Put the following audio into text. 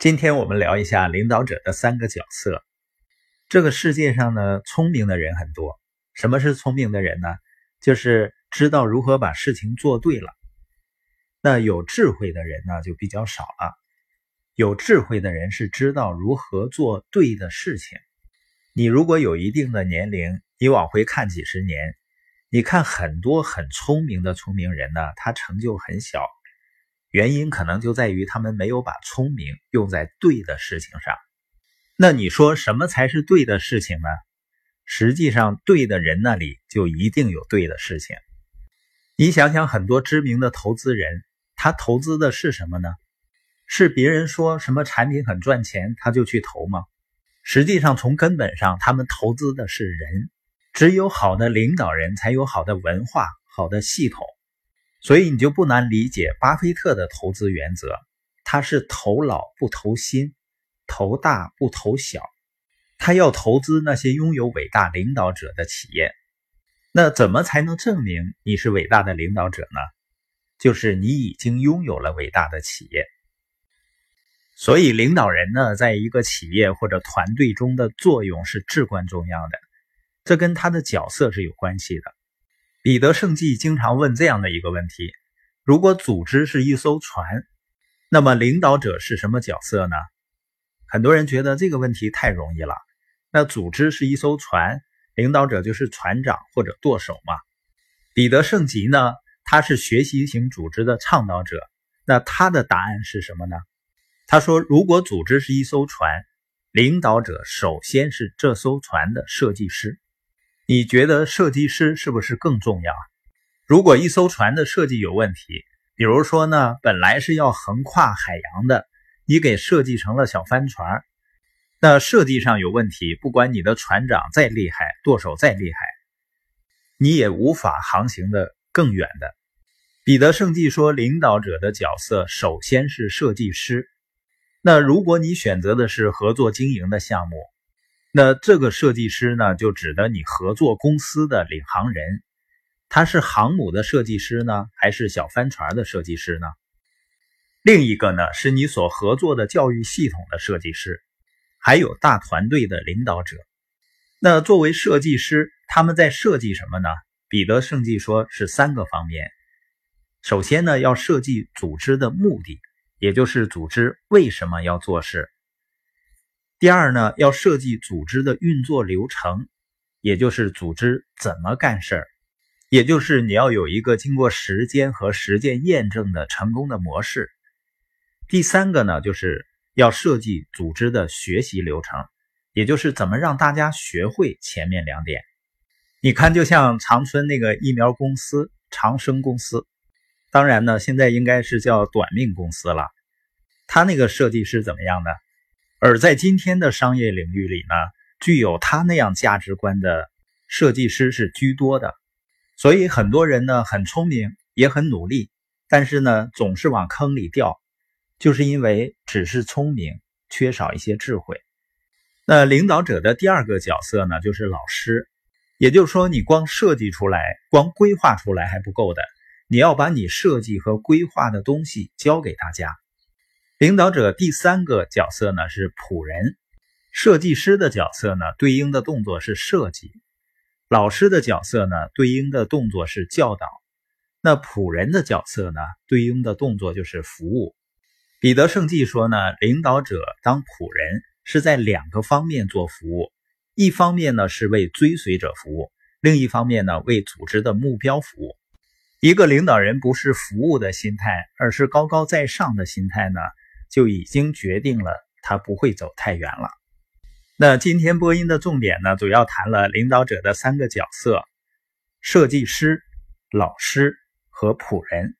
今天我们聊一下领导者的三个角色。这个世界上呢，聪明的人很多。什么是聪明的人呢？就是知道如何把事情做对了。那有智慧的人呢，就比较少了。有智慧的人是知道如何做对的事情。你如果有一定的年龄，你往回看几十年，你看很多很聪明的聪明人呢，他成就很小。原因可能就在于他们没有把聪明用在对的事情上。那你说什么才是对的事情呢？实际上，对的人那里就一定有对的事情。你想想，很多知名的投资人，他投资的是什么呢？是别人说什么产品很赚钱，他就去投吗？实际上，从根本上，他们投资的是人。只有好的领导人才有好的文化、好的系统。所以你就不难理解巴菲特的投资原则，他是投老不投新，投大不投小，他要投资那些拥有伟大领导者的企业。那怎么才能证明你是伟大的领导者呢？就是你已经拥有了伟大的企业。所以领导人呢，在一个企业或者团队中的作用是至关重要的，这跟他的角色是有关系的。彼得圣纪经常问这样的一个问题：如果组织是一艘船，那么领导者是什么角色呢？很多人觉得这个问题太容易了。那组织是一艘船，领导者就是船长或者舵手嘛？彼得圣吉呢？他是学习型组织的倡导者。那他的答案是什么呢？他说：如果组织是一艘船，领导者首先是这艘船的设计师。你觉得设计师是不是更重要？如果一艘船的设计有问题，比如说呢，本来是要横跨海洋的，你给设计成了小帆船，那设计上有问题，不管你的船长再厉害，舵手再厉害，你也无法航行的更远的。彼得圣纪说，领导者的角色首先是设计师。那如果你选择的是合作经营的项目，那这个设计师呢，就指的你合作公司的领航人，他是航母的设计师呢，还是小帆船的设计师呢？另一个呢，是你所合作的教育系统的设计师，还有大团队的领导者。那作为设计师，他们在设计什么呢？彼得圣纪说是三个方面。首先呢，要设计组织的目的，也就是组织为什么要做事。第二呢，要设计组织的运作流程，也就是组织怎么干事儿，也就是你要有一个经过时间和实践验证的成功的模式。第三个呢，就是要设计组织的学习流程，也就是怎么让大家学会前面两点。你看，就像长春那个疫苗公司长生公司，当然呢，现在应该是叫短命公司了。他那个设计是怎么样呢？而在今天的商业领域里呢，具有他那样价值观的设计师是居多的，所以很多人呢很聪明，也很努力，但是呢总是往坑里掉，就是因为只是聪明，缺少一些智慧。那领导者的第二个角色呢，就是老师，也就是说，你光设计出来，光规划出来还不够的，你要把你设计和规划的东西教给大家。领导者第三个角色呢是仆人，设计师的角色呢对应的动作是设计，老师的角色呢对应的动作是教导，那仆人的角色呢对应的动作就是服务。彼得圣纪说呢，领导者当仆人是在两个方面做服务，一方面呢是为追随者服务，另一方面呢为组织的目标服务。一个领导人不是服务的心态，而是高高在上的心态呢？就已经决定了他不会走太远了。那今天播音的重点呢，主要谈了领导者的三个角色：设计师、老师和仆人。